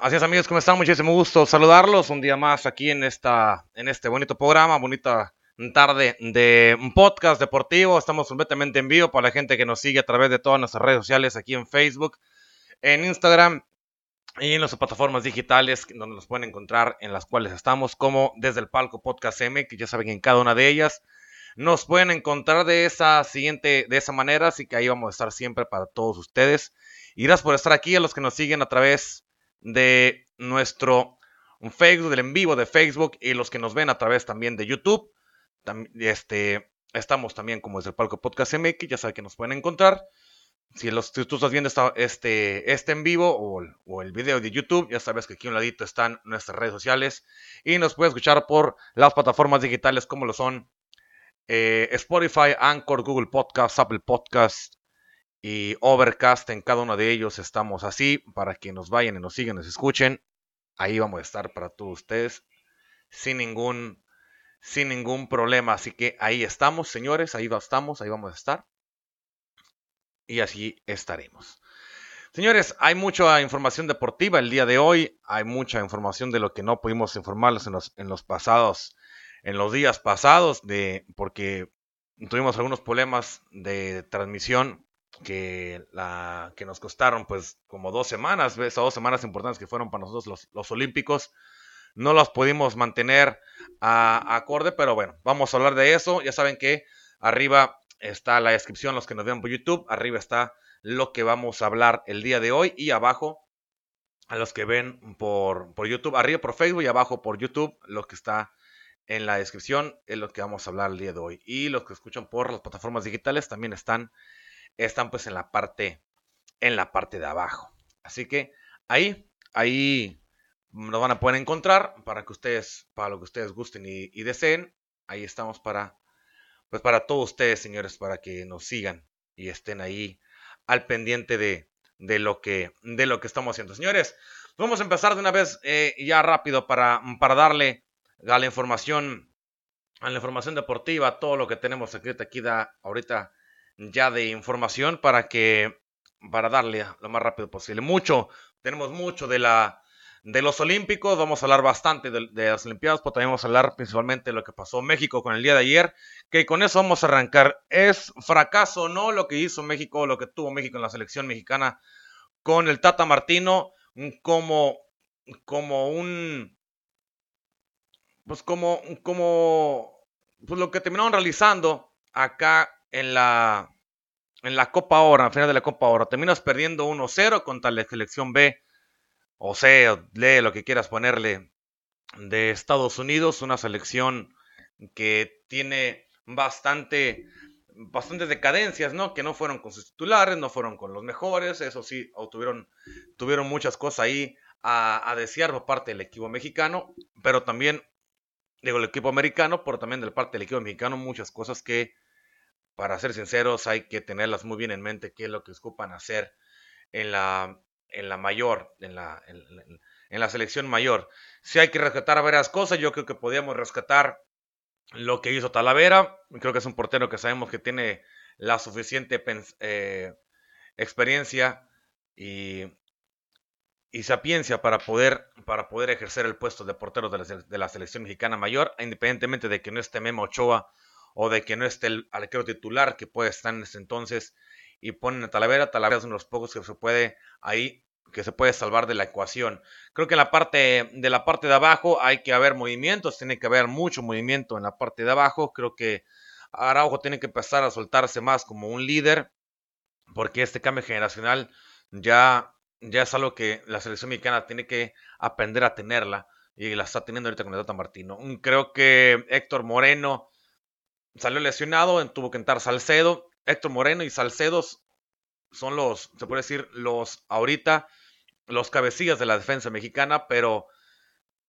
Así es amigos, ¿cómo están? Muchísimo gusto saludarlos un día más aquí en, esta, en este bonito programa, bonita tarde de podcast deportivo. Estamos completamente en vivo para la gente que nos sigue a través de todas nuestras redes sociales aquí en Facebook, en Instagram y en las plataformas digitales donde nos pueden encontrar en las cuales estamos como desde el palco podcast M, que ya saben en cada una de ellas nos pueden encontrar de esa siguiente, de esa manera, así que ahí vamos a estar siempre para todos ustedes. Y gracias por estar aquí a los que nos siguen a través de nuestro Facebook, del en vivo de Facebook y los que nos ven a través también de YouTube. este, estamos también como desde el Palco Podcast MX, ya saben que nos pueden encontrar. Si, los, tú estás viendo este, este en vivo o, el video de YouTube, ya sabes que aquí a un ladito están nuestras redes sociales y nos puedes escuchar por las plataformas digitales como lo son eh, Spotify, Anchor, Google Podcast, Apple Podcast, y Overcast. En cada uno de ellos estamos así para que nos vayan y nos sigan, nos escuchen. Ahí vamos a estar para todos ustedes sin ningún, sin ningún problema. Así que ahí estamos, señores. Ahí estamos, ahí vamos a estar. Y así estaremos. Señores, hay mucha información deportiva el día de hoy. Hay mucha información de lo que no pudimos informarles en los, en los pasados, en los días pasados, de, porque tuvimos algunos problemas de transmisión que, la, que nos costaron pues como dos semanas, esas dos semanas importantes que fueron para nosotros los, los Olímpicos. No los pudimos mantener a, acorde, pero bueno, vamos a hablar de eso. Ya saben que arriba está la descripción, los que nos ven por YouTube, arriba está lo que vamos a hablar el día de hoy y abajo a los que ven por, por YouTube, arriba por Facebook y abajo por YouTube, lo que está en la descripción es lo que vamos a hablar el día de hoy. Y los que escuchan por las plataformas digitales también están están pues en la parte, en la parte de abajo. Así que ahí, ahí nos van a poder encontrar para que ustedes, para lo que ustedes gusten y, deseen. Ahí estamos para, pues para todos ustedes, señores, para que nos sigan y estén ahí al pendiente de, de lo que, de lo que estamos haciendo. Señores, vamos a empezar de una vez eh, ya rápido para, para darle a la información, a la información deportiva, todo lo que tenemos aquí, aquí da ahorita ya de información para que para darle lo más rápido posible. Mucho, tenemos mucho de la de los Olímpicos, vamos a hablar bastante de, las Olimpiadas, pero también vamos a hablar principalmente de lo que pasó México con el día de ayer, que con eso vamos a arrancar. ¿Es fracaso o no lo que hizo México, lo que tuvo México en la selección mexicana con el Tata Martino como, como un, pues como, como, pues lo que terminaron realizando acá en la, en la Copa Oro, al final de la Copa Oro, terminas perdiendo 1-0 contra la selección B, o C, lee lo que quieras ponerle, de Estados Unidos, una selección que tiene bastante, bastantes decadencias, ¿no? Que no fueron con sus titulares, no fueron con los mejores, eso sí, tuvieron, tuvieron muchas cosas ahí a, a desear por parte del equipo mexicano, pero también, digo, el equipo americano, pero también de parte del equipo mexicano, muchas cosas que para ser sinceros, hay que tenerlas muy bien en mente qué es lo que ocupan hacer en la, en la mayor, en la, en, la selección mayor. Si hay que rescatar varias cosas, yo creo que podríamos rescatar lo que hizo Talavera. Creo que es un portero que sabemos que tiene la suficiente eh, experiencia y, y, sapiencia para poder, para poder ejercer el puesto de portero de la, de la selección mexicana mayor, independientemente de que no esté Memo Ochoa o de que no esté el arquero titular que puede estar en ese entonces y ponen a Talavera. Talavera es uno de los pocos que se puede ahí que se puede salvar de la ecuación. Creo que en la parte de la parte de abajo hay que haber movimientos, tiene que haber mucho movimiento en la parte de abajo. Creo que Araujo tiene que empezar a soltarse más como un líder, porque este cambio generacional ya, ya es algo que la selección mexicana tiene que aprender a tenerla y la está teniendo ahorita con el Tata Martino. Creo que Héctor Moreno salió lesionado, tuvo que entrar Salcedo. Héctor Moreno y Salcedo son los, se puede decir, los ahorita, los cabecillas de la defensa mexicana, pero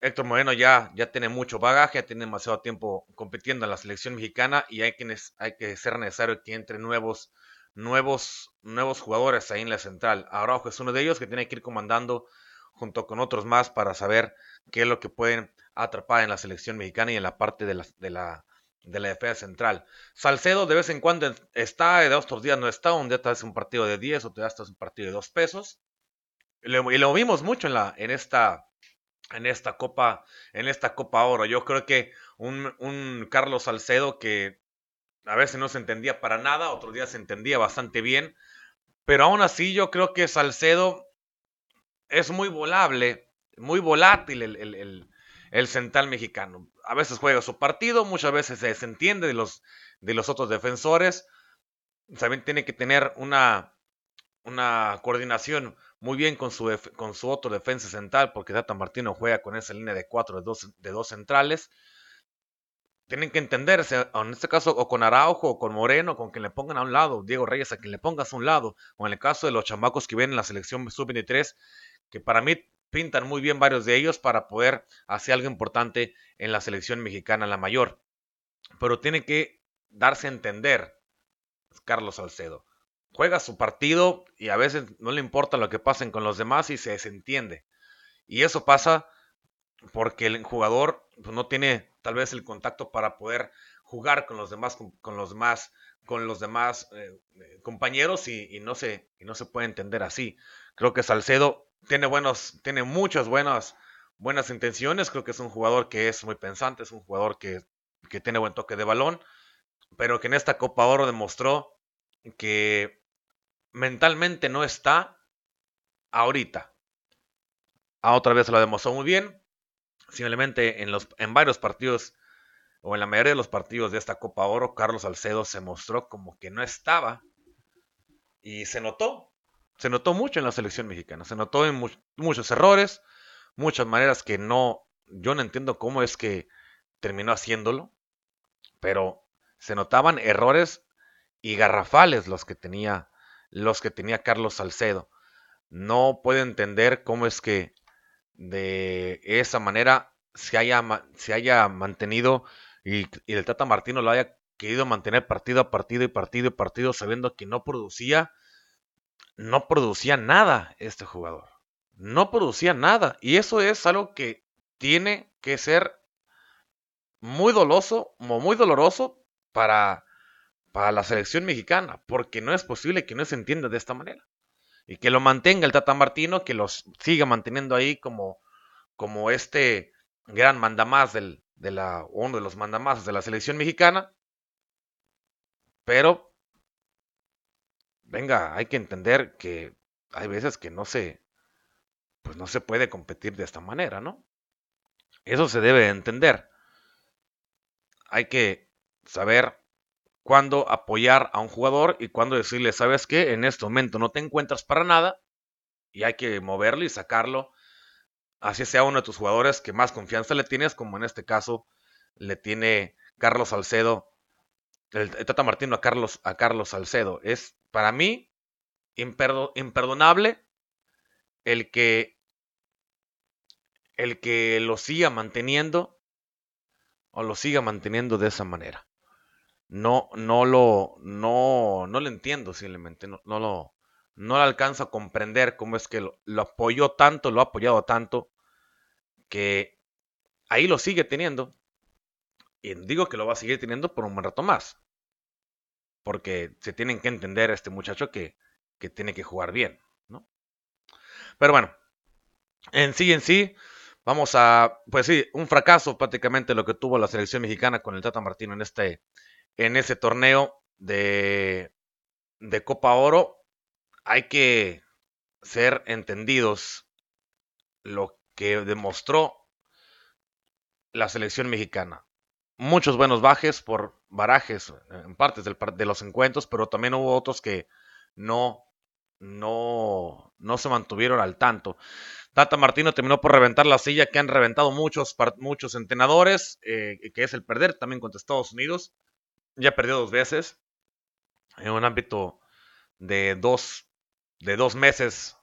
Héctor Moreno ya, ya tiene mucho bagaje, ya tiene demasiado tiempo compitiendo en la selección mexicana y hay que, hay que ser necesario que entre nuevos, nuevos, nuevos jugadores ahí en la central. Araujo es uno de ellos que tiene que ir comandando junto con otros más para saber qué es lo que pueden atrapar en la selección mexicana y en la parte de de la, de la defensa central. Salcedo de vez en cuando está, de otros días no está, un día te hace un partido de 10 o te das un partido de 2 pesos. Y lo, vimos mucho en, la, en esta en esta Copa, en esta Copa Oro. Yo creo que un, un, Carlos Salcedo que a veces no se entendía para nada, otros días se entendía bastante bien, pero aún así yo creo que Salcedo es muy volable, muy volátil el, el, central mexicano. A veces juega su partido, muchas veces se desentiende de los, de los otros defensores. También tiene que tener una, una coordinación muy bien con su, con su otro defensa central, porque Tata Martino juega con esa línea de cuatro de dos, de dos centrales. Tienen que entenderse, en este caso, o con Araujo, o con Moreno, con quien le pongan a un lado, Diego Reyes, a quien le pongas a un lado, o en el caso de los chamacos que vienen en la selección sub-23, que para mí pintan muy bien varios de ellos para poder hacer algo importante en la selección mexicana, la mayor. Pero tiene que darse a entender, Carlos Salcedo juega su partido y a veces no le importa lo que pasen con los demás y se desentiende. Y eso pasa porque el jugador pues, no tiene tal vez el contacto para poder jugar con los demás, con, los con los demás eh, eh, compañeros y, no se, y no se puede entender así. Creo que Salcedo tiene buenos, tiene muchas buenas, buenas intenciones. Creo que es un jugador que es muy pensante, es un jugador que, que tiene buen toque de balón, pero que en esta Copa Oro demostró que mentalmente no está ahorita. A otra vez lo demostró muy bien. Simplemente en, los, en varios partidos, o en la mayoría de los partidos de esta Copa Oro, Carlos Salcedo se mostró como que no estaba. Y se notó. Se notó mucho en la selección mexicana. Se notó en muchos errores, muchas maneras que no. Yo no entiendo cómo es que terminó haciéndolo. Pero se notaban errores y garrafales los que tenía los que tenía Carlos Salcedo. No puedo entender cómo es que de esa manera se haya, se haya mantenido y, el Tata Martino lo haya querido mantener partido a partido y partido y partido sabiendo que no producía, no producía nada este jugador. No producía nada. Y eso es algo que tiene que ser muy doloso, muy doloroso para para la selección mexicana, porque no es posible que no se entienda de esta manera. Y que lo mantenga el Tata Martino, que los siga manteniendo ahí como, como este gran mandamás del, de la, uno de los mandamás de la selección mexicana. Pero, venga, hay que entender que hay veces que no se, pues no se puede competir de esta manera, ¿no? Eso se debe entender. Hay que saber cuándo apoyar a un jugador y cuándo decirle, sabes qué, en este momento no te encuentras para nada y hay que moverlo y sacarlo. Así sea uno de tus jugadores que más confianza le tienes, como en este caso le tiene Carlos Salcedo, el, Tata Martino a Carlos, a Carlos Salcedo. Es para mí imperdonable el que el que lo siga manteniendo o lo siga manteniendo de esa manera no, no lo, no, no lo entiendo simplemente, no, no lo, no lo alcanzo a comprender cómo es que lo, apoyó tanto, lo ha apoyado tanto, que ahí lo sigue teniendo. Y digo que lo va a seguir teniendo por un buen rato más. Porque se tienen que entender a este muchacho que, que tiene que jugar bien, ¿no? Pero bueno, en sí, en sí, vamos a, pues sí, un fracaso prácticamente lo que tuvo la selección mexicana con el Tata Martino en este, en ese torneo de, de Copa Oro, hay que ser entendidos lo que demostró la selección mexicana. Muchos buenos bajes por barajes en partes de los encuentros, pero también hubo otros que no, no, no se mantuvieron al tanto. Tata Martino terminó por reventar la silla que han reventado muchos, muchos entrenadores, eh, que es el perder también contra Estados Unidos ya perdió dos veces en un ámbito de dos, de dos meses.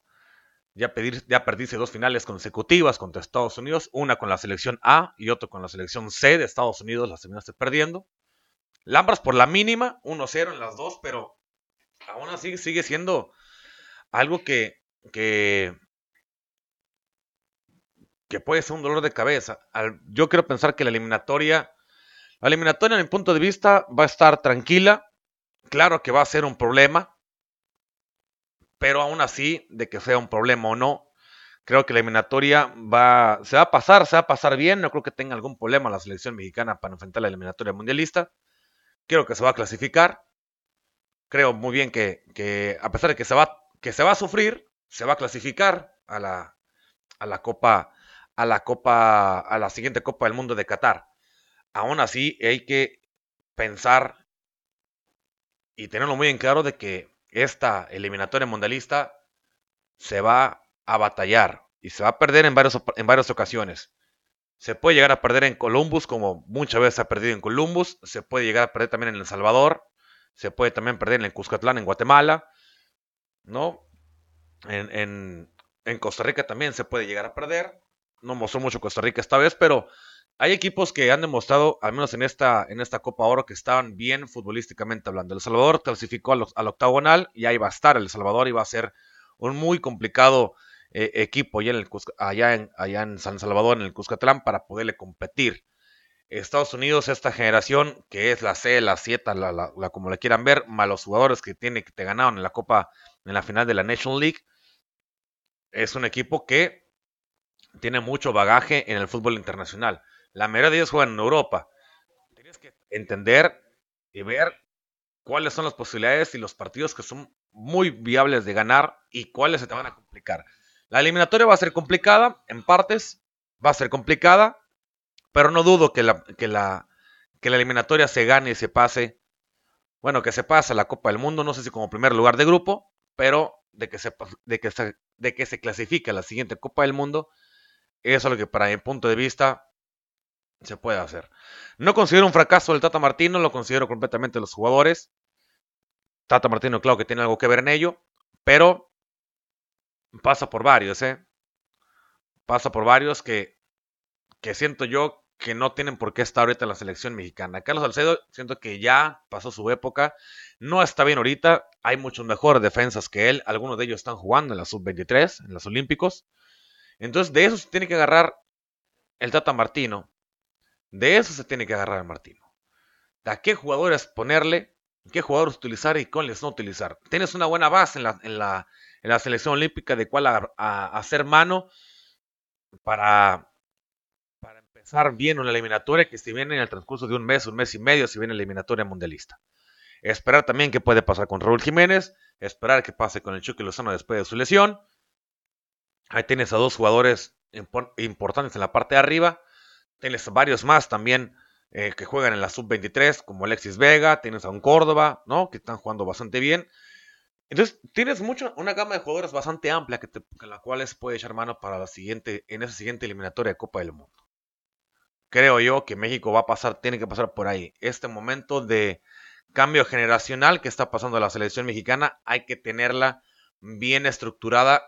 Ya, pedir, ya perdiste dos finales consecutivas contra Estados Unidos, una con la selección A y otra con la selección C de Estados Unidos, las terminaste perdiendo. Lambras por la mínima, 1-0 en las dos, pero aún así sigue siendo algo que, que, que puede ser un dolor de cabeza. yo quiero pensar que la eliminatoria, la eliminatoria, en mi punto de vista, va a estar tranquila. Claro que va a ser un problema, pero aún así, de que sea un problema o no, creo que la eliminatoria va, se va a pasar, se va a pasar bien. No creo que tenga algún problema la selección mexicana para enfrentar la eliminatoria mundialista. Creo que se va a clasificar. Creo muy bien que, que a pesar de que se, va, que se va a sufrir, se va a clasificar a la, a la Copa, a la Copa, a la siguiente Copa del Mundo de Qatar. Aún así, hay que pensar y tenerlo muy en claro de que esta eliminatoria mundialista se va a batallar y se va a perder en, varios, en varias ocasiones. Se puede llegar a perder en Columbus, como muchas veces ha perdido en Columbus. Se puede llegar a perder también en El Salvador. Se puede también perder en Cuscatlán, en Guatemala. ¿No? En, en Costa Rica también se puede llegar a perder. No mostró mucho Costa Rica esta vez, pero hay equipos que han demostrado, al menos en esta, en esta Copa Oro, que estaban bien futbolísticamente hablando. El Salvador clasificó al, octagonal y ahí va a estar El Salvador va a ser un muy complicado eh, equipo allá en, San Salvador, en el Cuscatlán, para poderle competir. Estados Unidos, esta generación que es la C, la 7, la, la, como la quieran ver, malos jugadores que tiene que te ganaron en la Copa, en la final de la National League, es un equipo que tiene mucho bagaje en el fútbol internacional. La mayoría de ellos juegan en Europa. Tienes que entender y ver cuáles son las posibilidades y los partidos que son muy viables de ganar y cuáles se te van a complicar. La eliminatoria va a ser complicada, en partes, va a ser complicada, pero no dudo que la, que la, que la eliminatoria se gane y se pase. Bueno, que se pase a la Copa del Mundo, no sé si como primer lugar de grupo, pero de que se, de que se, de que se clasifique a la siguiente Copa del Mundo, eso es lo que para mi punto de vista se puede hacer. No considero un fracaso el Tata Martino, lo considero completamente los jugadores. Tata Martino, claro que tiene algo que ver en ello, pero pasa por varios, ¿eh? Pasa por varios que, que siento yo que no tienen por qué estar ahorita en la selección mexicana. Carlos Salcedo, siento que ya pasó su época, no está bien ahorita, hay muchos mejores defensas que él, algunos de ellos están jugando en la sub-23, en los Olímpicos. Entonces, de eso se tiene que agarrar el Tata Martino de eso se tiene que agarrar Martino. De a qué jugadores ponerle, qué jugadores utilizar y cuáles no utilizar. Tienes una buena base en la, selección olímpica de cuál hacer mano para, para empezar bien una eliminatoria que si viene en el transcurso de un mes, un mes y medio, si viene eliminatoria mundialista. Esperar también qué puede pasar con Raúl Jiménez, esperar qué pase con el Chucky Lozano después de su lesión. Ahí tienes a dos jugadores importantes en la parte de arriba. Tienes varios más también eh, que juegan en la sub-23, como Alexis Vega, tienes a un Córdoba, ¿no? Que están jugando bastante bien. Entonces, tienes mucho, una gama de jugadores bastante amplia que, te, la cual puede echar mano para la siguiente, en esa siguiente eliminatoria de Copa del Mundo. Creo yo que México va a pasar, tiene que pasar por ahí. Este momento de cambio generacional que está pasando la selección mexicana, hay que tenerla bien estructurada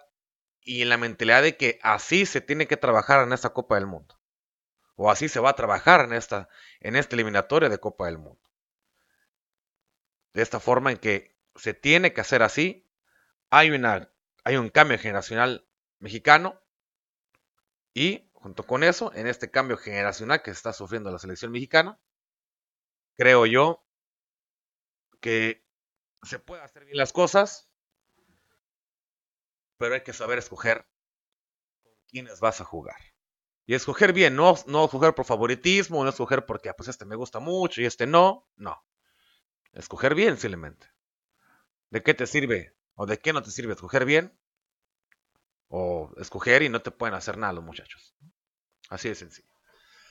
y en la mentalidad de que así se tiene que trabajar en esta Copa del Mundo o así se va a trabajar en esta, en esta eliminatoria de Copa del Mundo. De esta forma en que se tiene que hacer así, hay, hay un cambio generacional mexicano y junto con eso, en este cambio generacional que está sufriendo la selección mexicana, creo yo que se puede hacer bien las cosas, pero hay que saber escoger con quiénes vas a jugar. Y escoger bien, no, no escoger por favoritismo, no escoger porque ah, pues este me gusta mucho y este no, no. Escoger bien simplemente. ¿De qué te sirve o de qué no te sirve escoger bien? O escoger y no te pueden hacer nada los muchachos. Así de sencillo.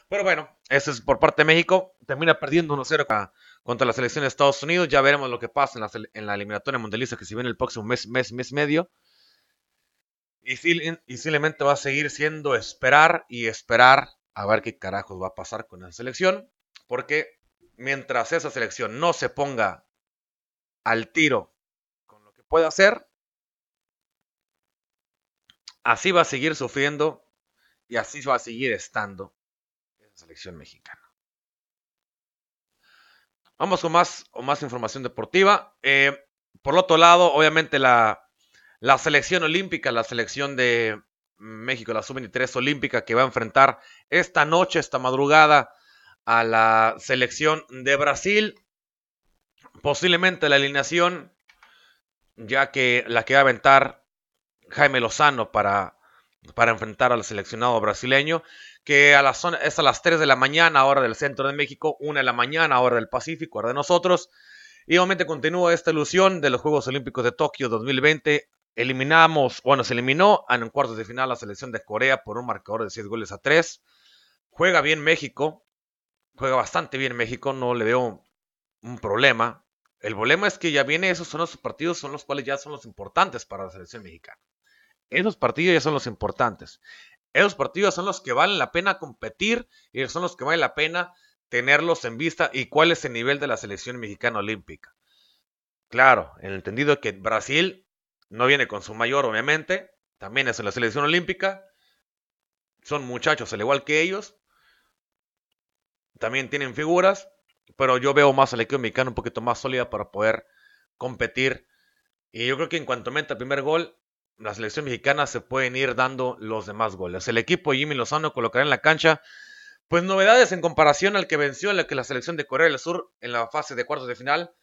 Pero bueno, eso es por parte de México. Termina perdiendo 1-0 contra la selección de Estados Unidos. Ya veremos lo que pasa en la, en la eliminatoria mundialista que se viene el próximo mes, mes, mes medio. Y, simplemente va a seguir siendo esperar y esperar a ver qué carajos va a pasar con la selección. Porque mientras esa selección no se ponga al tiro con lo que puede hacer, así va a seguir sufriendo y así va a seguir estando en la selección mexicana. Vamos con más, o más información deportiva. Eh, por otro lado, obviamente la, la selección olímpica, la selección de México, la sub-23 olímpica que va a enfrentar esta noche, esta madrugada a la selección de Brasil. Posiblemente la alineación, ya que la que va a aventar Jaime Lozano para, para enfrentar al seleccionado brasileño, que a es a las 3 de la mañana, hora del centro de México, 1 de la mañana, hora del Pacífico, hora de nosotros. Y obviamente continúa esta ilusión de los Juegos Olímpicos de Tokio 2020. Eliminamos, bueno, se eliminó en cuartos de final la selección de Corea por un marcador de 6 goles a 3. Juega bien México, juega bastante bien México, no le veo un problema. El problema es que ya viene, esos son los partidos, son los cuales ya son los importantes para la selección mexicana. Esos partidos ya son los importantes. Esos partidos son los que valen la pena competir y son los que vale la pena tenerlos en vista y cuál es el nivel de la selección mexicana olímpica. Claro, en el entendido que Brasil no viene con su mayor, obviamente, también es en la selección olímpica, son muchachos al igual que ellos, también tienen figuras, pero yo veo más al equipo mexicano un poquito más sólida para poder competir. Y yo creo que en cuanto meta el primer gol, la selección mexicana se pueden ir dando los demás goles. El equipo Jimmy Lozano colocará en la cancha, pues novedades en comparación al que venció la, que la selección de Corea del Sur en la fase de cuartos de final.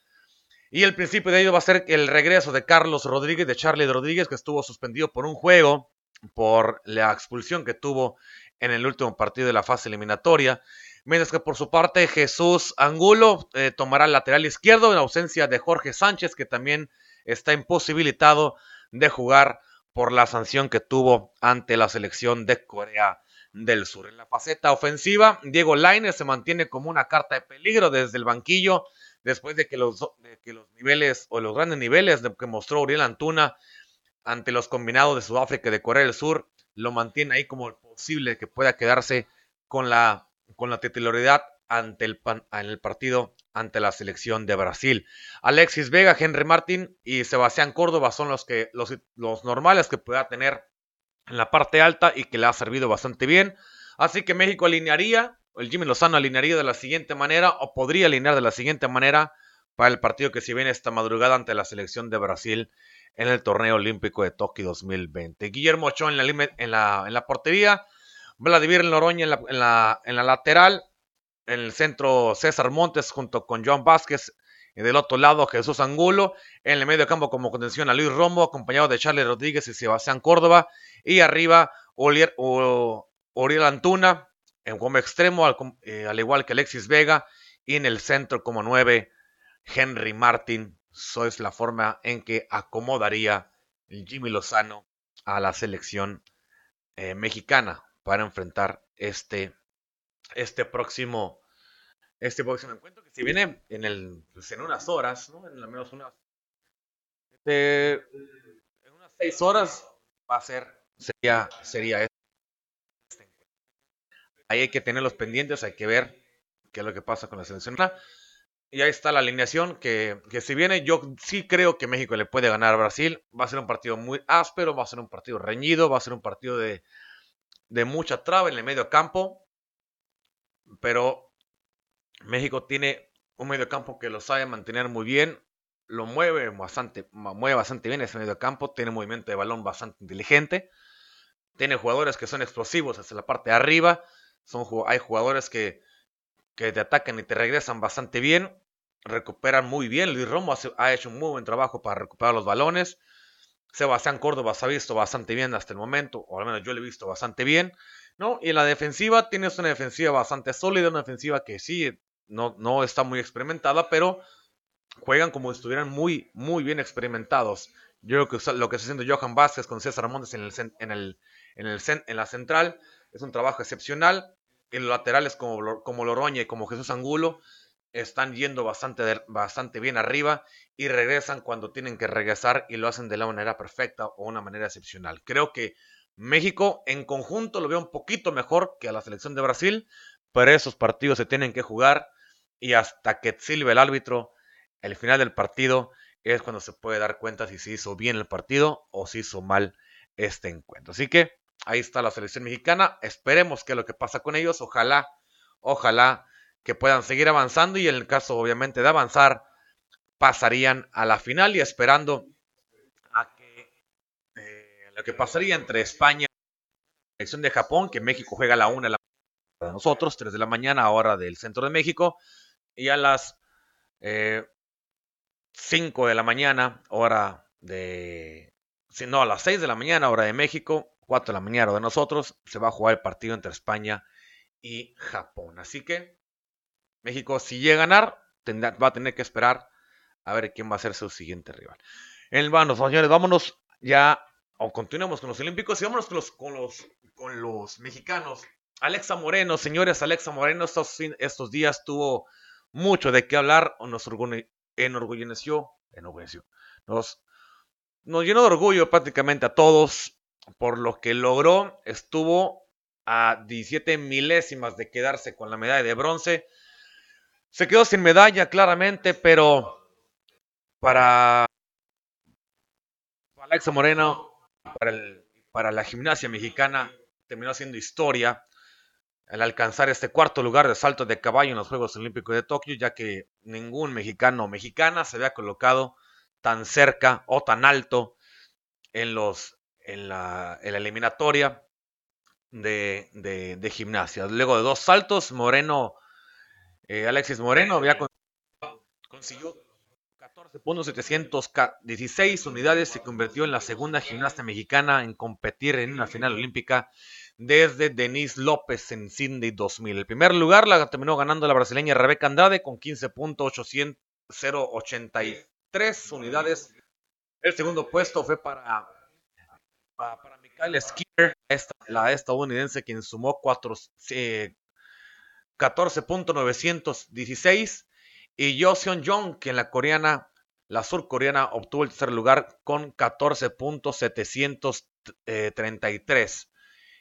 Y el principio de ello va a ser el regreso de Carlos Rodríguez, de Charlie Rodríguez, que estuvo suspendido por un juego por la expulsión que tuvo en el último partido de la fase eliminatoria. Mientras que por su parte Jesús Angulo eh, tomará el lateral izquierdo en ausencia de Jorge Sánchez, que también está imposibilitado de jugar por la sanción que tuvo ante la selección de Corea del Sur. En la faceta ofensiva, Diego Lainez se mantiene como una carta de peligro desde el banquillo después de que los, niveles o los grandes niveles que mostró Uriel Antuna ante los combinados de Sudáfrica y de Corea del Sur lo mantiene ahí como posible que pueda quedarse con la con la titularidad ante el, en el partido ante la selección de Brasil. Alexis Vega, Henry Martin y Sebastián Córdoba son los, que, los, los normales que pueda tener en la parte alta y que le ha servido bastante bien. Así que México alinearía, el Jimmy Lozano alinearía de la siguiente manera o podría alinear de la siguiente manera para el partido que se viene esta madrugada ante la selección de Brasil en el torneo olímpico de Tokio 2020. Guillermo Ochoa en la, en la, en la portería, Vladimir Noroña en la, en la, lateral. En el centro César Montes junto con Joan Vázquez. Y del otro lado Jesús Angulo. En el medio campo como contención a Luis Rombo, acompañado de Charles Rodríguez y Sebastián Córdoba. Y arriba Oriel, Antuna en como extremo, al, eh, al, igual que Alexis Vega. Y en el centro como nueve Henry Martin. Eso es la forma en que acomodaría Jimmy Lozano a la selección eh, mexicana para enfrentar este, este próximo este próximo encuentro que si viene en el pues, en unas horas, ¿no? En al menos unas este, en unas seis horas va a ser sería sería Ahí hay que tener los pendientes, hay que ver qué es lo que pasa con la selección. Y ahí está la alineación que, que si viene yo sí creo que México le puede ganar a Brasil. Va a ser un partido muy áspero, va a ser un partido reñido, va a ser un partido de, de mucha traba en el medio campo, pero México tiene un medio campo que lo sabe mantener muy bien, lo mueve bastante, mueve bastante bien ese medio campo, tiene movimiento de balón bastante inteligente, tiene jugadores que son explosivos hacia la parte de arriba, son, hay jugadores que, que te atacan y te regresan bastante bien, recuperan muy bien, Luis Romo ha hecho un muy buen trabajo para recuperar los balones, Sebastián Córdoba se ha visto bastante bien hasta el momento, o al menos yo lo he visto bastante bien, ¿no? Y en la defensiva tienes una defensiva bastante sólida, una defensiva que sí, no, no está muy experimentada, pero juegan como si estuvieran muy, muy bien experimentados. Yo creo que lo que está haciendo Johan Vázquez con César Montes en, el, en, el, en, el, en la central es un trabajo excepcional. En los laterales como, como Loroña y como Jesús Angulo están yendo bastante, bastante bien arriba y regresan cuando tienen que regresar y lo hacen de la manera perfecta o una manera excepcional. Creo que México en conjunto lo veo un poquito mejor que a la selección de Brasil, pero esos partidos se tienen que jugar y hasta que silbe el árbitro, el final del partido es cuando se puede dar cuenta si se hizo bien el partido o si hizo mal este encuentro. Así que ahí está la selección mexicana. Esperemos que lo que pasa con ellos, ojalá, ojalá que puedan seguir avanzando y en el caso obviamente de avanzar, pasarían a la final y esperando a que eh, lo que pasaría entre España y la selección de Japón, que México juega a la una de la mañana, nosotros, 3 de la mañana, hora del centro de México, y a las eh, 5 de la mañana, hora de... Si no, a las 6 de la mañana, hora de México, 4 de la mañana, de nosotros, se va a jugar el partido entre España y Japón. Así que México, si llega a ganar, va a tener que esperar a ver quién va a ser su siguiente rival. En vano, señores, vámonos ya, o continuamos con los olímpicos y vámonos con los, con los, con los mexicanos. Alexa Moreno, señores, Alexa Moreno estos, estos días tuvo mucho de qué hablar, nos enorgulleció, enorgulleció, nos, nos llenó de orgullo prácticamente a todos por lo que logró, estuvo a 17 milésimas de quedarse con la medalla de bronce, se quedó sin medalla claramente, pero para, Alexa Moreno, para, para la gimnasia mexicana, terminó siendo historia al alcanzar este cuarto lugar de salto de caballo en los Juegos Olímpicos de Tokio, ya que ningún mexicano o mexicana se había colocado tan cerca o tan alto en, los, en, la, eliminatoria de, gimnasia. Luego de dos saltos, Moreno, eh, Alexis Moreno había consiguió 14.716 unidades, se convirtió en la segunda gimnasta mexicana en competir en una final olímpica desde Denise López en Sydney 2000. El primer lugar la terminó ganando la brasileña Rebeca Andrade con 15.083 unidades. El segundo puesto fue para, para, Michael Skinner, la estadounidense, quien sumó 14.916. Y Joseon Jong, que en la coreana, la surcoreana, obtuvo el tercer lugar con 14.733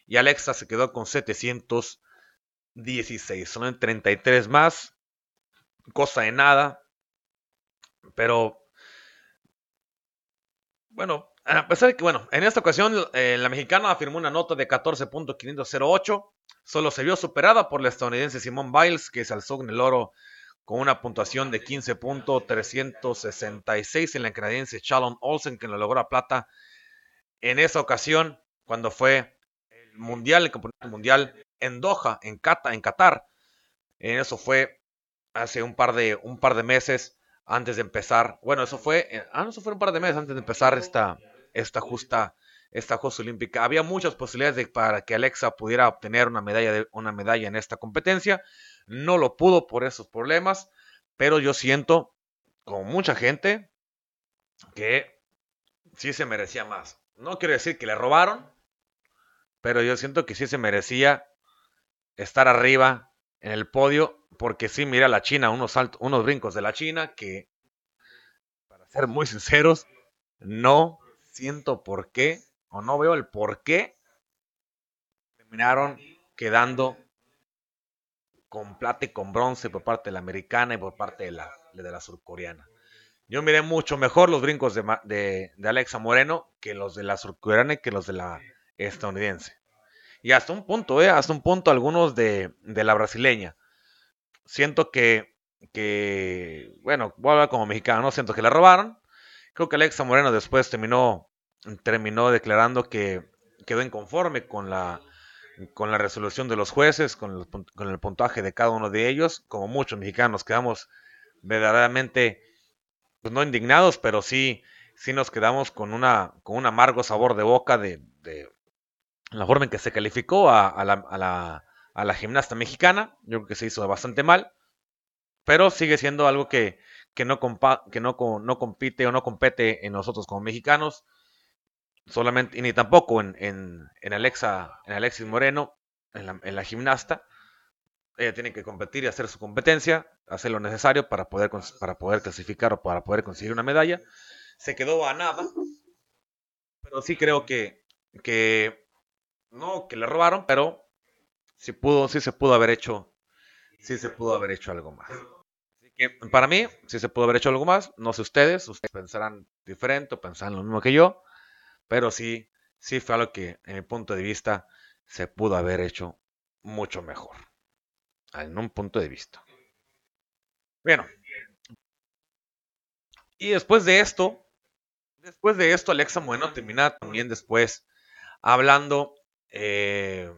y Alexa se quedó con 716. Son 33 más, cosa de nada, pero bueno, a pesar de que, bueno, en esta ocasión eh, la mexicana afirmó una nota de 14.508, solo se vio superada por la estadounidense Simone Biles, que se alzó en el oro con una puntuación de 15.366 en la canadiense Shalom Olsen, que lo logró a plata en esa ocasión cuando fue mundial, el campeonato mundial en Doha, en Qatar, en Qatar. En eso fue hace un par de un par de meses antes de empezar. Bueno, eso fue, eh, ah, no, eso fue un par de meses antes de empezar esta esta justa esta justa olímpica. Había muchas posibilidades de, para que Alexa pudiera obtener una medalla de, una medalla en esta competencia. No lo pudo por esos problemas, pero yo siento como mucha gente que sí se merecía más. No quiero decir que le robaron, pero yo siento que sí se merecía estar arriba en el podio, porque sí, mira la China, unos, saltos, unos brincos de la China que, para ser muy sinceros, no siento por qué, o no veo el por qué terminaron quedando con plata y con bronce por parte de la americana y por parte de la, de la surcoreana. Yo miré mucho mejor los brincos de, de, de Alexa Moreno que los de la surcoreana y que los de la estadounidense. Y hasta un punto, ¿eh? Hasta un punto algunos de, la brasileña. Siento que, que, bueno, voy a hablar como mexicano, ¿no? siento que la robaron. Creo que Alexa Moreno después terminó, terminó declarando que quedó inconforme con la, con la resolución de los jueces, con el, con el puntaje de cada uno de ellos. Como muchos mexicanos quedamos verdaderamente, pues no indignados, pero sí, sí nos quedamos con, una, con un amargo sabor de boca de, la forma en que se calificó a, la, gimnasta mexicana. Yo creo que se hizo bastante mal, pero sigue siendo algo que, no, que no, no, compite o no compete en nosotros como mexicanos. Solamente, y ni tampoco en, en, Alexa, en Alexis Moreno, en la, gimnasta. Ella tiene que competir y hacer su competencia, hacer lo necesario para poder, para poder clasificar o para poder conseguir una medalla. Se quedó a nada, pero sí creo que, que no que le robaron, pero sí pudo, sí se pudo haber hecho, sí se pudo haber hecho algo más. Que para mí, sí se pudo haber hecho algo más. No sé ustedes, ustedes pensarán diferente o pensarán lo mismo que yo, pero sí, sí fue algo que, en mi punto de vista, se pudo haber hecho mucho mejor. En un punto de vista. Bueno. Y después de esto, después de esto, Alexa Bueno termina también después hablando eh,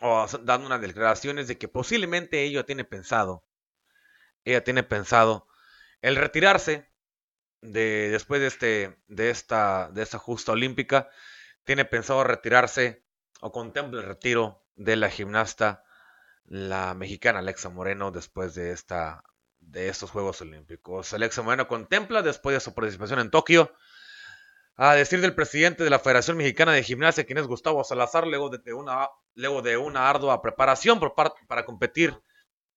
o dando unas declaraciones de que posiblemente ella tiene pensado, ella tiene pensado el retirarse de después de este de esta de esta justa olímpica, tiene pensado retirarse o contempla el retiro de la gimnasta la mexicana Alexa Moreno después de esta de estos Juegos Olímpicos. Alexa Moreno contempla después de su participación en Tokio a decir del presidente de la Federación Mexicana de Gimnasia, quien es Gustavo Salazar, luego de una, luego de una ardua preparación por para competir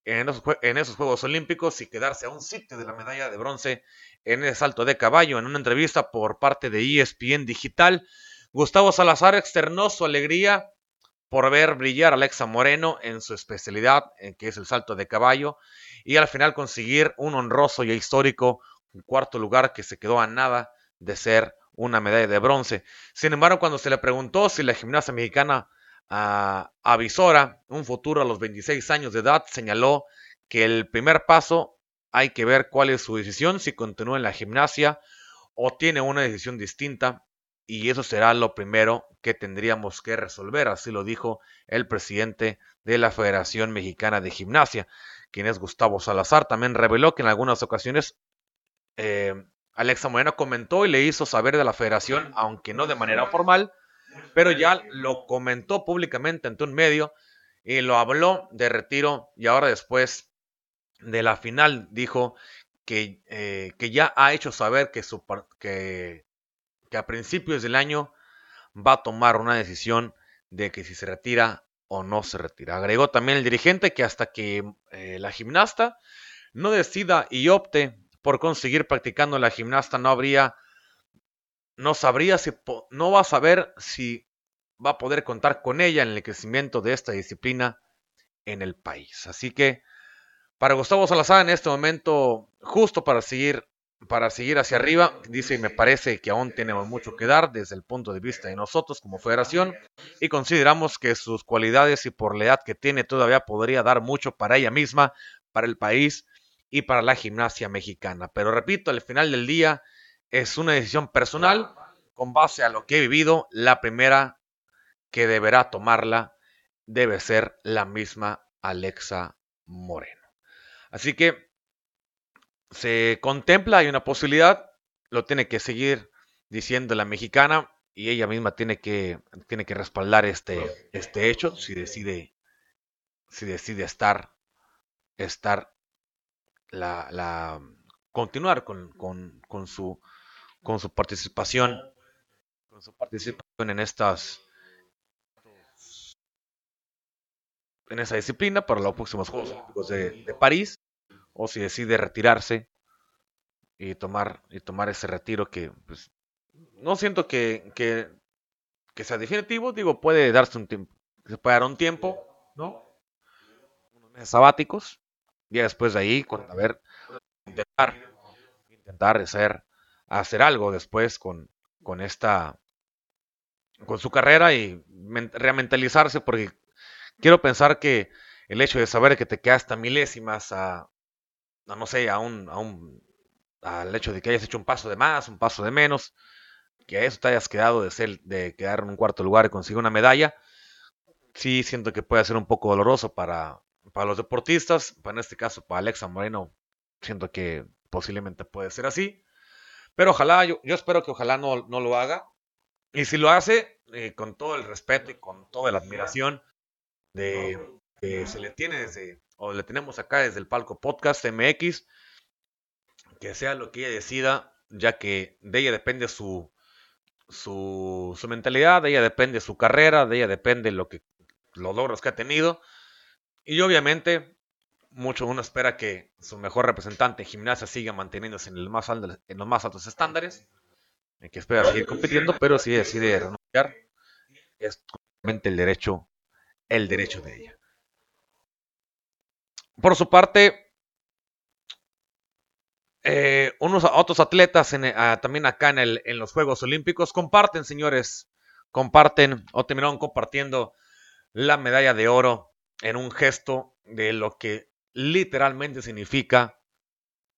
en esos, Juegos Olímpicos y quedarse a un sitio de la medalla de bronce en el salto de caballo. En una entrevista por parte de ESPN Digital, Gustavo Salazar externó su alegría por ver brillar a Alexa Moreno en su especialidad, que es el salto de caballo, y al final conseguir un honroso y histórico cuarto lugar que se quedó a nada de ser una medalla de bronce. Sin embargo, cuando se le preguntó si la gimnasia mexicana uh, avisora un futuro a los 26 años de edad, señaló que el primer paso hay que ver cuál es su decisión, si continúa en la gimnasia o tiene una decisión distinta y eso será lo primero que tendríamos que resolver, así lo dijo el presidente de la Federación Mexicana de Gimnasia, quien es Gustavo Salazar. También reveló que en algunas ocasiones eh, Alexa Moreno comentó y le hizo saber de la federación, aunque no de manera formal, pero ya lo comentó públicamente ante un medio y lo habló de retiro y ahora después de la final dijo que, eh, que ya ha hecho saber que, su, que, que, a principios del año va a tomar una decisión de que si se retira o no se retira. Agregó también el dirigente que hasta que eh, la gimnasta no decida y opte por conseguir practicando la gimnasta no habría, no sabría si, no va a saber si va a poder contar con ella en el crecimiento de esta disciplina en el país. Así que para Gustavo Salazar en este momento, justo para seguir, para seguir hacia arriba, dice y me parece que aún tenemos mucho que dar desde el punto de vista de nosotros como federación y consideramos que sus cualidades y por la edad que tiene todavía podría dar mucho para ella misma, para el país y para la gimnasia mexicana. Pero repito, al final del día es una decisión personal con base a lo que he vivido. La primera que deberá tomarla debe ser la misma Alexa Moreno. Así que se contempla, hay una posibilidad, lo tiene que seguir diciendo la mexicana y ella misma tiene que, tiene que respaldar este, este hecho si decide, si decide estar, estar la, continuar con, su, con su participación con su participación en estas en esa disciplina para los próximos Juegos Olímpicos de, París o si decide retirarse y tomar y tomar ese retiro que pues, no siento que, que, que, sea definitivo digo puede darse un tiempo se puede dar un tiempo no unos meses sabáticos y después de ahí, a ver, intentar, intentar hacer, hacer algo después con, con esta, con su carrera y rementalizarse, porque quiero pensar que el hecho de saber que te quedas a milésimas a, no sé, a un, a un, al hecho de que hayas hecho un paso de más, un paso de menos, que a eso te hayas quedado de, ser, de quedar en un cuarto lugar y conseguir una medalla, sí siento que puede ser un poco doloroso para, para los deportistas, en este caso para Alexa Moreno, siento que posiblemente puede ser así. Pero ojalá, yo, espero que ojalá no, no, lo haga. Y si lo hace, eh, con todo el respeto y con toda la admiración de, que se le tiene desde, o le tenemos acá desde el palco podcast MX, que sea lo que ella decida, ya que de ella depende su, su, su mentalidad, de ella depende su carrera, de ella depende lo que, los logros que ha tenido. Y obviamente, mucho uno espera que su mejor representante en gimnasia siga manteniéndose en, en los más altos estándares, en que espera seguir compitiendo, pero si decide renunciar, es totalmente el derecho, el derecho de ella. Por su parte, eh, unos otros atletas ah, también acá en, el, en los Juegos Olímpicos comparten, señores, comparten o terminaron compartiendo la medalla de oro en un gesto de lo que literalmente significa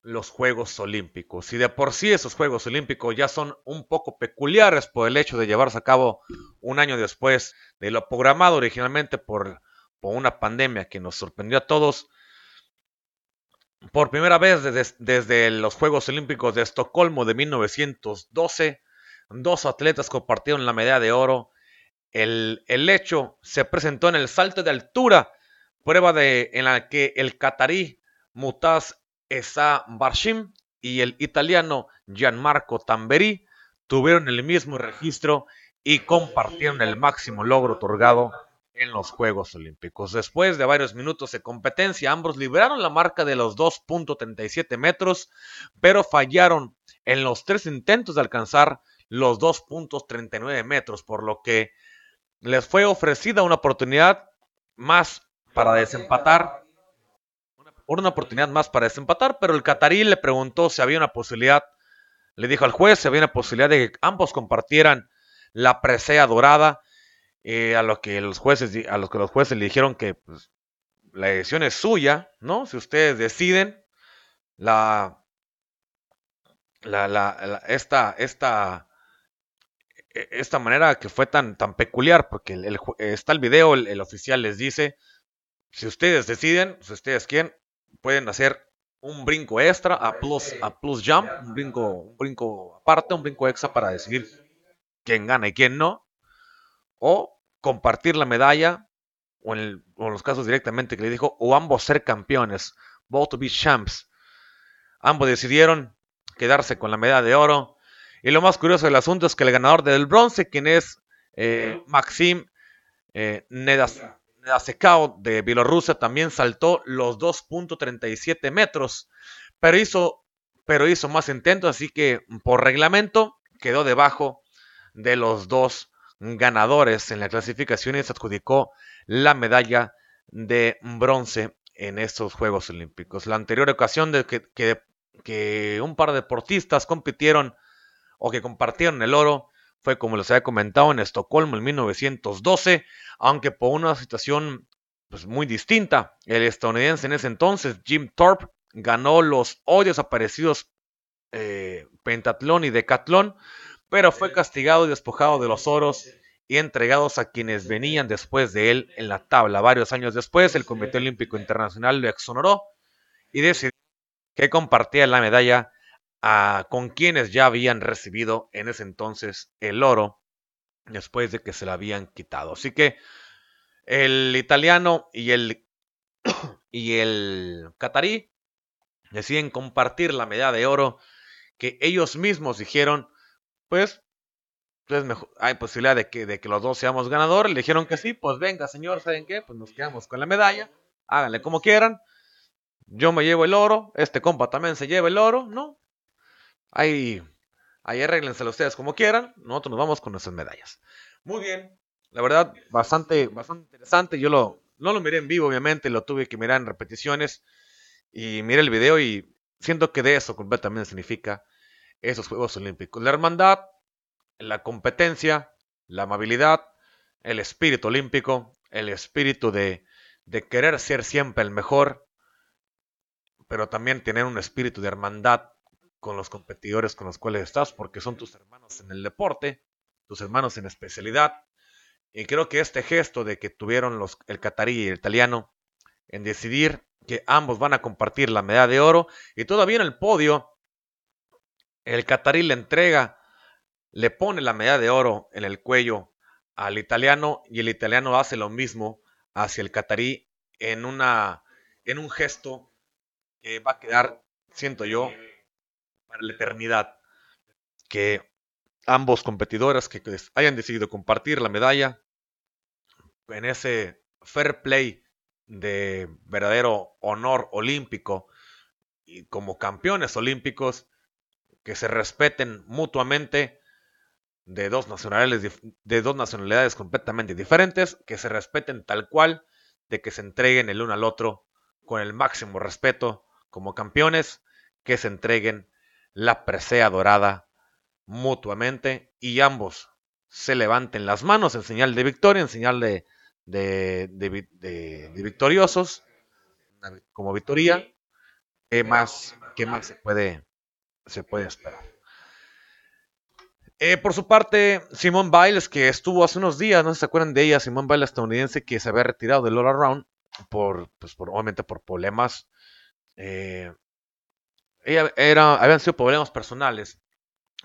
los Juegos Olímpicos. Y de por sí esos Juegos Olímpicos ya son un poco peculiares por el hecho de llevarse a cabo un año después de lo programado originalmente por, por una pandemia que nos sorprendió a todos, por primera vez desde, los Juegos Olímpicos de Estocolmo de 1912, dos atletas compartieron la medalla de oro. El, hecho se presentó en el salto de altura, prueba de, en la que el catarí Mutaz Esa Barshim y el italiano Gianmarco Tamberi tuvieron el mismo registro y compartieron el máximo logro otorgado en los Juegos Olímpicos. Después de varios minutos de competencia, ambos liberaron la marca de los 2.37 metros, pero fallaron en los tres intentos de alcanzar los 2.39 metros, por lo que les fue ofrecida una oportunidad más para desempatar. Una oportunidad más para desempatar, pero el catarí le preguntó si había una posibilidad, le dijo al juez si había una posibilidad de que ambos compartieran la presea dorada eh, a lo que los jueces a los que los jueces le dijeron que pues, la decisión es suya, ¿no? Si ustedes deciden la, la, esta, esta, e, esta manera que fue tan, tan peculiar, porque está el video, el, oficial les dice, si ustedes deciden, si ustedes quieren, pueden hacer un brinco extra a plus, a plus jump, un brinco, un brinco aparte, un brinco extra para decidir quién gana y quién no. O compartir la medalla, o en, los casos directamente que le dijo, o ambos ser campeones, both to be champs. Ambos decidieron quedarse con la medalla de oro. Y lo más curioso del asunto es que el ganador del bronce, quien es eh, Maxim eh, de Bielorrusia, también saltó los 2.37 metros, pero hizo, pero hizo más intentos, así que por reglamento quedó debajo de los dos ganadores en la clasificación y se adjudicó la medalla de bronce en estos Juegos Olímpicos. La anterior ocasión de que, que, un par de deportistas compitieron o que compartieron el oro fue, como les había comentado, en Estocolmo en 1912, aunque por una situación pues, muy distinta. El estadounidense en ese entonces, Jim Thorpe, ganó los hoy desaparecidos eh, pentatlón y decatlón pero fue castigado y despojado de los oros y entregados a quienes venían después de él en la tabla. Varios años después, el Comité Olímpico Internacional lo exoneró y decidió que compartía la medalla con quienes ya habían recibido en ese entonces el oro después de que se la habían quitado. Así que el italiano y el, y el catarí deciden compartir la medalla de oro que ellos mismos dijeron pues, pues hay posibilidad de que, de que los dos seamos ganadores. Le dijeron que sí, pues venga, señor, ¿saben qué? Pues nos quedamos con la medalla. Háganle como quieran. Yo me llevo el oro, este compa también se lleva el oro, ¿no? Ahí, ahí arréglenselo ustedes como quieran. Nosotros nos vamos con nuestras medallas. Muy bien. La verdad, bastante, bastante interesante. Yo lo, no lo miré en vivo, obviamente, lo tuve que mirar en repeticiones. Y miré el video y siento que de eso completamente significa esos Juegos Olímpicos. La hermandad, la competencia, la amabilidad, el espíritu olímpico, el espíritu de, de querer ser siempre el mejor, pero también tener un espíritu de hermandad con los competidores con los cuales estás, porque son tus hermanos en el deporte, tus hermanos en especialidad. Y creo que este gesto de que tuvieron los, el catarí y el italiano en decidir que ambos van a compartir la medalla de oro y todavía en el podio el catarí le entrega, le pone la medalla de oro en el cuello al italiano y el italiano hace lo mismo hacia el catarí en, una, en un gesto que va a quedar, siento yo, la eternidad. Que ambos competidores que hayan decidido compartir la medalla en ese fair play de verdadero honor olímpico y como campeones olímpicos que se respeten mutuamente de dos, nacionalidades, de dos nacionalidades completamente diferentes, que se respeten tal cual, de que se entreguen el uno al otro con el máximo respeto como campeones, que se entreguen la presea dorada mutuamente y ambos se levanten las manos en señal de victoria, en señal de, de, victoriosos, como victoria. ¿Qué más, qué más se, puede, se puede esperar? Eh, por su parte, Simone Biles, que estuvo hace unos días, no se acuerdan de ella, Simone Biles estadounidense que se había retirado del All Around por, pues por, obviamente por problemas. Eh, ella era, habían sido problemas personales.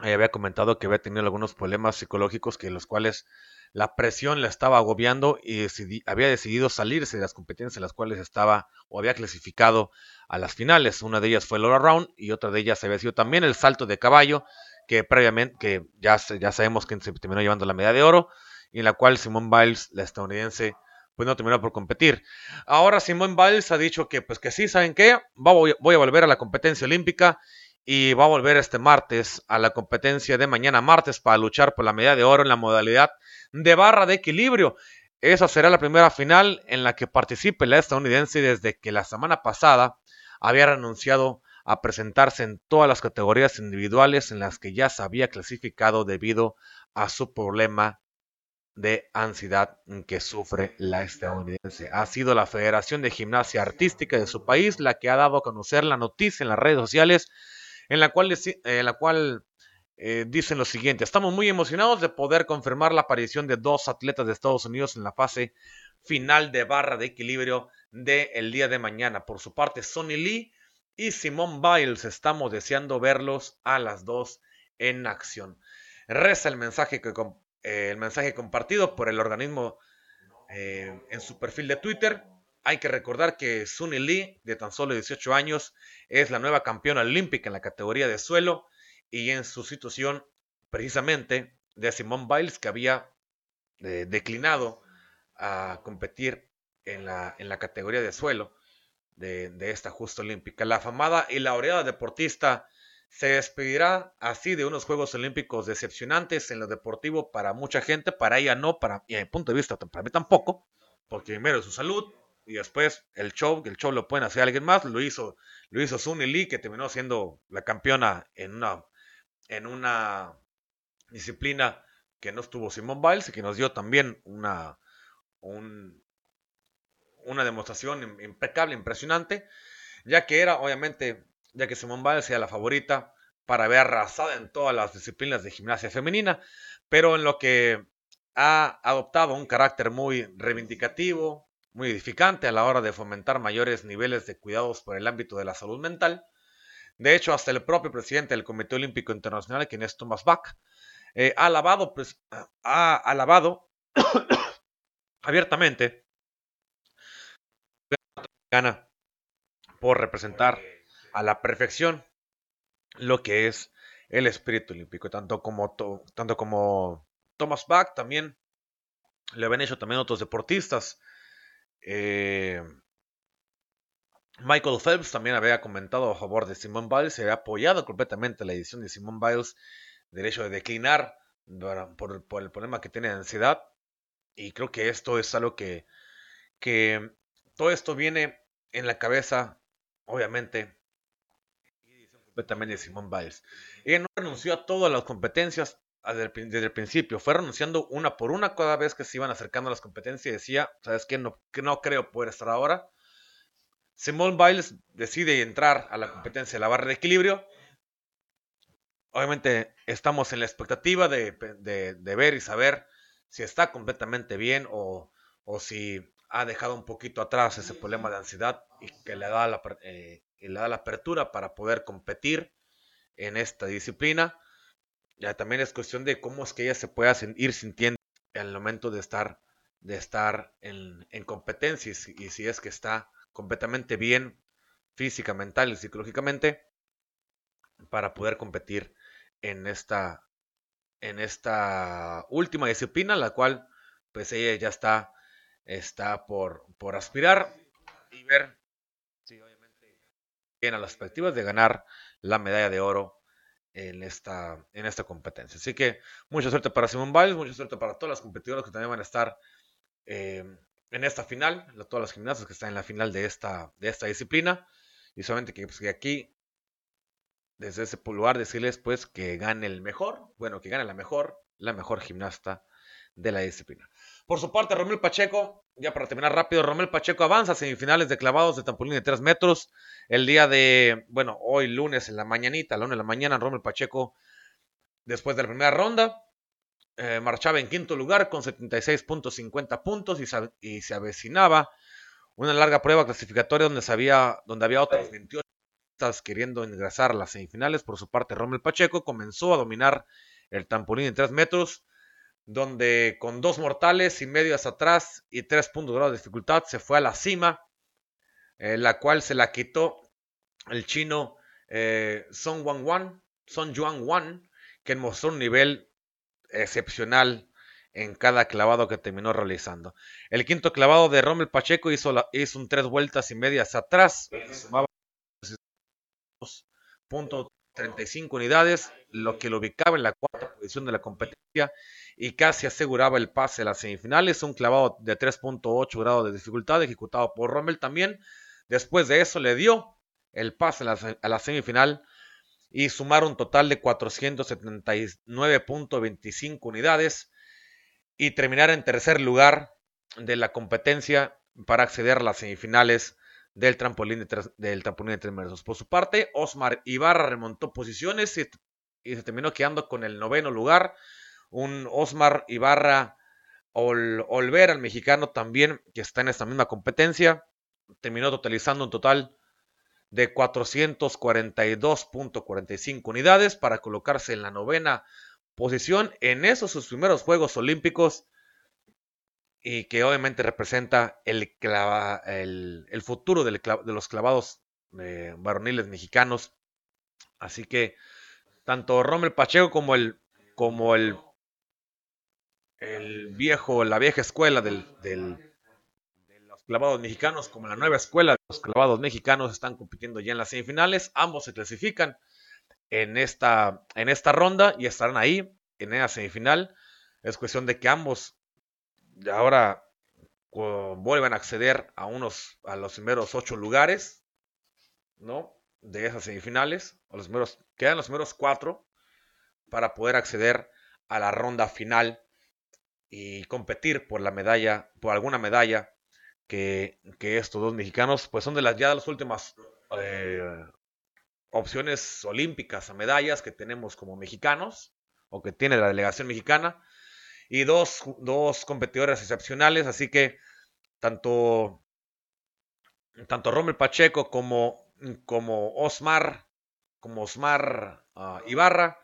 Ella había comentado que había tenido algunos problemas psicológicos que los cuales la presión la estaba agobiando y había decidido salirse de las competencias en las cuales estaba o había clasificado a las finales. Una de ellas fue el All Around y otra de ellas había sido también el salto de caballo, que previamente, que ya, ya sabemos que se terminó llevando la medalla de oro, y en la cual Simone Biles, la estadounidense, pues no terminó por competir. Ahora Simone Biles ha dicho que, pues que sí, ¿saben qué? Voy, voy a volver a la competencia olímpica y va a volver este martes a la competencia de mañana martes para luchar por la medalla de oro en la modalidad de barra de equilibrio. Esa será la primera final en la que participe la estadounidense desde que la semana pasada había renunciado a presentarse en todas las categorías individuales en las que ya se había clasificado debido a su problema de ansiedad que sufre la estadounidense. Ha sido la Federación de Gimnasia Artística de su país la que ha dado a conocer la noticia en las redes sociales en la cual, en la cual eh, dicen lo siguiente, estamos muy emocionados de poder confirmar la aparición de dos atletas de Estados Unidos en la fase final de barra de equilibrio del el día de mañana. Por su parte, Sonny Lee y Simone Biles. Estamos deseando verlos a las dos en acción. Reza el mensaje, que, eh, el mensaje compartido por el organismo eh, en su perfil de Twitter. Hay que recordar que Sunny Lee, de tan solo 18 años, es la nueva campeona olímpica en la categoría de suelo y en sustitución precisamente de Simone Biles, que había eh, declinado a competir en la, en la categoría de suelo de, esta justa olímpica. La afamada y laureada deportista se despedirá así de unos Juegos Olímpicos decepcionantes en lo deportivo para mucha gente, para ella no, para, y mi punto de vista, para mí tampoco, porque primero es su salud y después el show, el show lo pueden hacer alguien más, lo hizo, lo hizo Sunny Lee, que terminó siendo la campeona en una, en una disciplina que no estuvo Simone Biles y que nos dio también una, un, una demostración impecable, impresionante, ya que era obviamente, ya que Simone Biles era la favorita para haber arrasado en todas las disciplinas de gimnasia femenina, pero en lo que ha adoptado un carácter muy reivindicativo, muy edificante a la hora de fomentar mayores niveles de cuidados por el ámbito de la salud mental. De hecho, hasta el propio presidente del Comité Olímpico Internacional, quien es Thomas Bach, eh, ha alabado, pues, ha alabado abiertamente por representar a la perfección lo que es el espíritu olímpico, tanto como, tanto como Thomas Bach también le habían hecho también otros deportistas. Eh, Michael Phelps también había comentado a favor de Simone Biles, se había apoyado completamente la edición de Simone Biles, derecho de declinar por, por, el problema que tiene de ansiedad. Y creo que esto es algo que, que todo esto viene en la cabeza, obviamente, completamente de Simone Biles. Ella no renunció a todas las competencias desde el, principio, fue renunciando una por una cada vez que se iban acercando a las competencias y decía, ¿sabes qué? No, que no creo poder estar ahora. Simone Biles decide entrar a la competencia de la barra de equilibrio. Obviamente estamos en la expectativa de, ver y saber si está completamente bien o, o si ha dejado un poquito atrás ese problema de ansiedad y que le da la, eh, le da la apertura para poder competir en esta disciplina. Ya también es cuestión de cómo es que ella se pueda ir sintiendo en el momento de estar, de estar en, en competencia y si, es que está completamente bien física, mental y psicológicamente para poder competir en esta, en esta última disciplina, la cual pues ella ya está está por, por aspirar y ver tiene las perspectivas de ganar la medalla de oro en esta, en esta competencia. Así que mucha suerte para Simón Biles, mucha suerte para todas las competidoras que también van a estar eh, en esta final, todas las gimnastas que están en la final de esta, de esta disciplina. Y solamente que, pues, aquí desde ese lugar decirles pues que gane el mejor, bueno, que gane la mejor, la mejor gimnasta de la disciplina. Por su parte, Romel Pacheco, ya para terminar rápido, Romel Pacheco avanza a semifinales de clavados de trampolín de 3 metros. El día de, bueno, hoy lunes en la mañanita, a la 1 de la mañana, Romel Pacheco, después de la primera ronda, eh, marchaba en quinto lugar con 76.50 puntos y se, y se avecinaba una larga prueba clasificatoria donde, sabía, donde había otros 28 queriendo ingresar a las semifinales. Por su parte, Romel Pacheco comenzó a dominar el trampolín en 3 metros donde con dos mortales y medio hacia atrás y tres puntos de dificultad se fue a la cima, eh, la cual se la quitó el chino eh, Song Wang Wan, Song Yuan Wan, que mostró un nivel excepcional en cada clavado que terminó realizando. El quinto clavado de Rommel Pacheco hizo, hizo un tres vueltas y media hacia atrás, sumaba 35 unidades, lo que lo ubicaba en la cuarta de la competencia y casi aseguraba el pase a las semifinales. Un clavado de 3.8 grados de dificultad ejecutado por Rommel también. Después de eso le dio el pase a la, semifinal y sumaron un total de 479.25 unidades y terminar en tercer lugar de la competencia para acceder a las semifinales del trampolín de tres, del trampolín de tres metros. Por su parte, Osmar Ibarra remontó posiciones y, se terminó quedando con el noveno lugar. Un Osmar Ibarra Ol, Olvera, el mexicano también, que está en esta misma competencia, terminó totalizando un total de 442.45 unidades para colocarse en la novena posición en esos sus primeros Juegos Olímpicos y que obviamente representa el, el, futuro de los clavados eh, varoniles mexicanos. Así que tanto Rommel Pacheco como el, como el, el viejo, la vieja escuela del, de los clavados mexicanos, como la nueva escuela de los clavados mexicanos, están compitiendo ya en las semifinales. Ambos se clasifican en esta, en esta ronda y estarán ahí en la semifinal. Es cuestión de que ambos ahora vuelvan a acceder a unos a los primeros ocho lugares, ¿no? De esas semifinales, a los primeros, quedan los primeros cuatro para poder acceder a la ronda final y competir por la medalla, por alguna medalla que, estos dos mexicanos, pues son de las ya de las últimas eh, opciones olímpicas a medallas que tenemos como mexicanos o que tiene la delegación mexicana y dos, dos competidores excepcionales, así que tanto, tanto Rommel Pacheco como, como Osmar, como Osmar ah, Ibarra,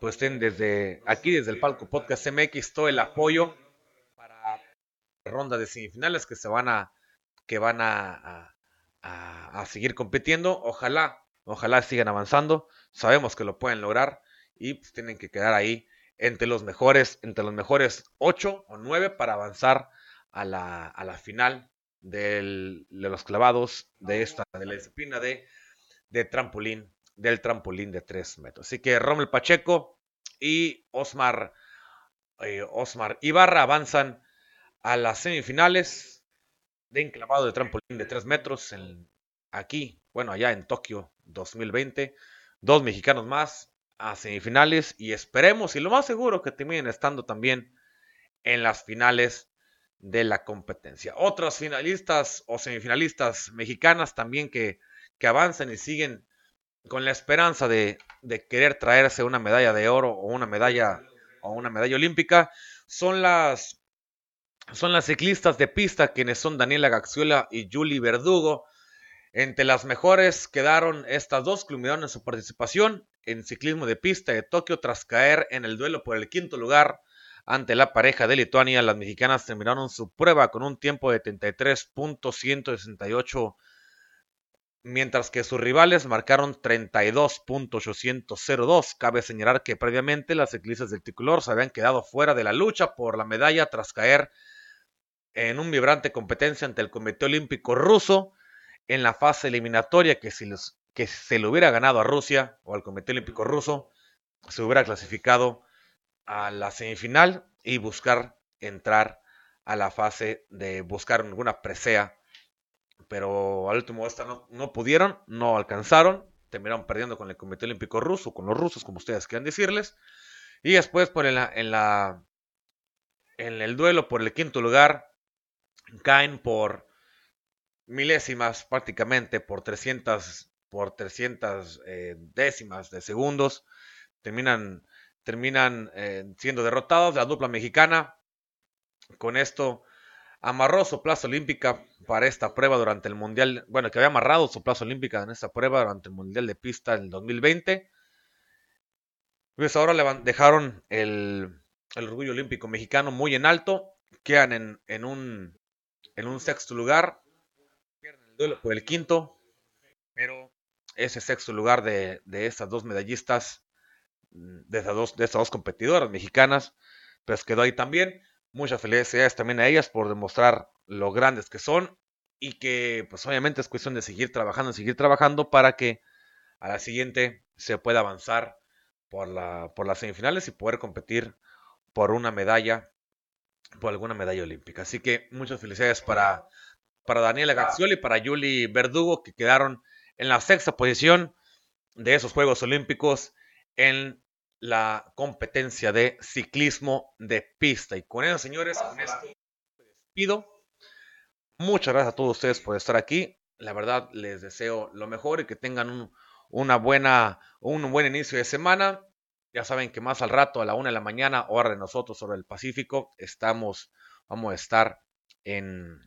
pues estén desde aquí, desde el Palco Podcast MX, todo el apoyo para la ronda de semifinales que se van a, que van a, a, seguir compitiendo. Ojalá, ojalá sigan avanzando. Sabemos que lo pueden lograr y pues tienen que quedar ahí entre los mejores, entre los mejores 8 o 9 para avanzar a la, a la final de los clavados de esta, de la disciplina de, de trampolín, del trampolín de 3 metros. Así que Rommel Pacheco y Osmar, eh, Osmar Ibarra avanzan a las semifinales de enclavado de trampolín de 3 metros en, aquí, bueno, allá en Tokio 2020. Dos mexicanos más, a semifinales y esperemos y lo más seguro que terminen estando también en las finales de la competencia. Otras finalistas o semifinalistas mexicanas también que, que avanzan y siguen con la esperanza de, de, querer traerse una medalla de oro o una medalla o una medalla olímpica son las son las ciclistas de pista quienes son Daniela Gaxiola y Julie Verdugo entre las mejores quedaron estas dos, culminaron en su participación en ciclismo de pista de Tokio tras caer en el duelo por el quinto lugar ante la pareja de Lituania. Las mexicanas terminaron su prueba con un tiempo de 33.168, mientras que sus rivales marcaron 32.802. Cabe señalar que previamente las ciclistas del tricolor se habían quedado fuera de la lucha por la medalla tras caer en un vibrante competencia ante el Comité Olímpico Ruso en la fase eliminatoria que si, que se le hubiera ganado a Rusia o al Comité Olímpico Ruso, se hubiera clasificado a la semifinal y buscar entrar a la fase de buscar alguna presea. Pero al último esta no, no pudieron, no alcanzaron. terminaron perdiendo con el Comité Olímpico Ruso, con los rusos, como ustedes quieran decirles. Y después por en, la, en, la, en el duelo por el quinto lugar, caen por milésimas prácticamente, por 300, por 300 eh, décimas de segundos. Terminan, terminan eh, siendo derrotados. La dupla mexicana con esto amarró su plaza olímpica para esta prueba durante el Mundial, bueno, que había amarrado su plaza olímpica en esta prueba durante el Mundial de Pista en el 2020. Pues ahora le dejaron el, orgullo olímpico mexicano muy en alto, quedan en, en, un, en un sexto lugar, pierden el duelo por el quinto, pero ese sexto lugar de, de estas dos medallistas, de estas dos, de dos competidoras mexicanas, pues quedó ahí también. Muchas felicidades también a ellas por demostrar lo grandes que son y que pues obviamente es cuestión de seguir trabajando, seguir trabajando para que a la siguiente se pueda avanzar por, la, por las semifinales y poder competir por una medalla, por alguna medalla olímpica. Así que muchas felicidades para, para Daniela Gaxioli y para Yuli Verdugo que quedaron en la sexta posición de esos Juegos Olímpicos en la competencia de ciclismo de pista. Y con eso, señores, con esto me despido. Muchas gracias a todos ustedes por estar aquí. La verdad, les deseo lo mejor y que tengan un, una buena, un buen inicio de semana. Ya saben que más al rato, a la una de la mañana, hora de nosotros sobre el Pacífico, estamos, vamos a estar en,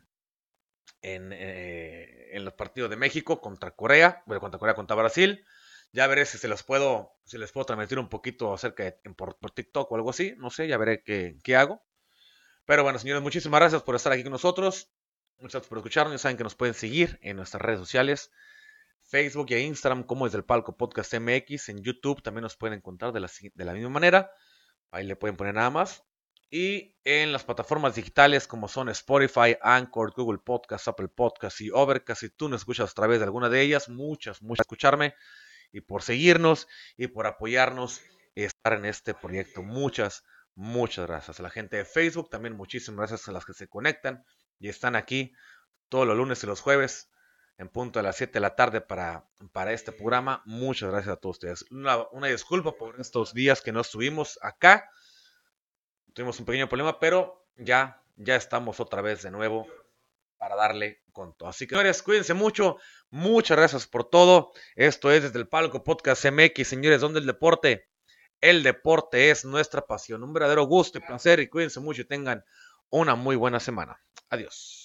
en, eh, en los partidos de México contra Corea, bueno, contra Corea, contra Brasil. Ya veré si se los puedo, si les puedo transmitir un poquito acerca de por, TikTok o algo así. No sé, ya veré qué, qué, hago. Pero bueno, señores, muchísimas gracias por estar aquí con nosotros. Muchas gracias por escucharnos. Ya saben que nos pueden seguir en nuestras redes sociales. Facebook y Instagram como desde el palco podcast MX. En YouTube también nos pueden encontrar de la, de la misma manera. Ahí le pueden poner nada más. Y en las plataformas digitales como son Spotify, Anchor, Google Podcast, Apple Podcast y Overcast. Si tú nos escuchas a través de alguna de ellas, muchas, muchas escucharme y por seguirnos y por apoyarnos y estar en este proyecto. Muchas, muchas gracias. A la gente de Facebook también muchísimas gracias a las que se conectan y están aquí todos los lunes y los jueves en punto a las 7 de la tarde para, para este programa. Muchas gracias a todos ustedes. Una, una, disculpa por estos días que no estuvimos acá. Tuvimos un pequeño problema, pero ya, ya estamos otra vez de nuevo para darle con todo. Así que, señores, cuídense mucho. Muchas gracias por todo. Esto es desde el Palco Podcast MX, señores, donde el deporte, el deporte es nuestra pasión. Un verdadero gusto y placer. Y cuídense mucho y tengan una muy buena semana. Adiós.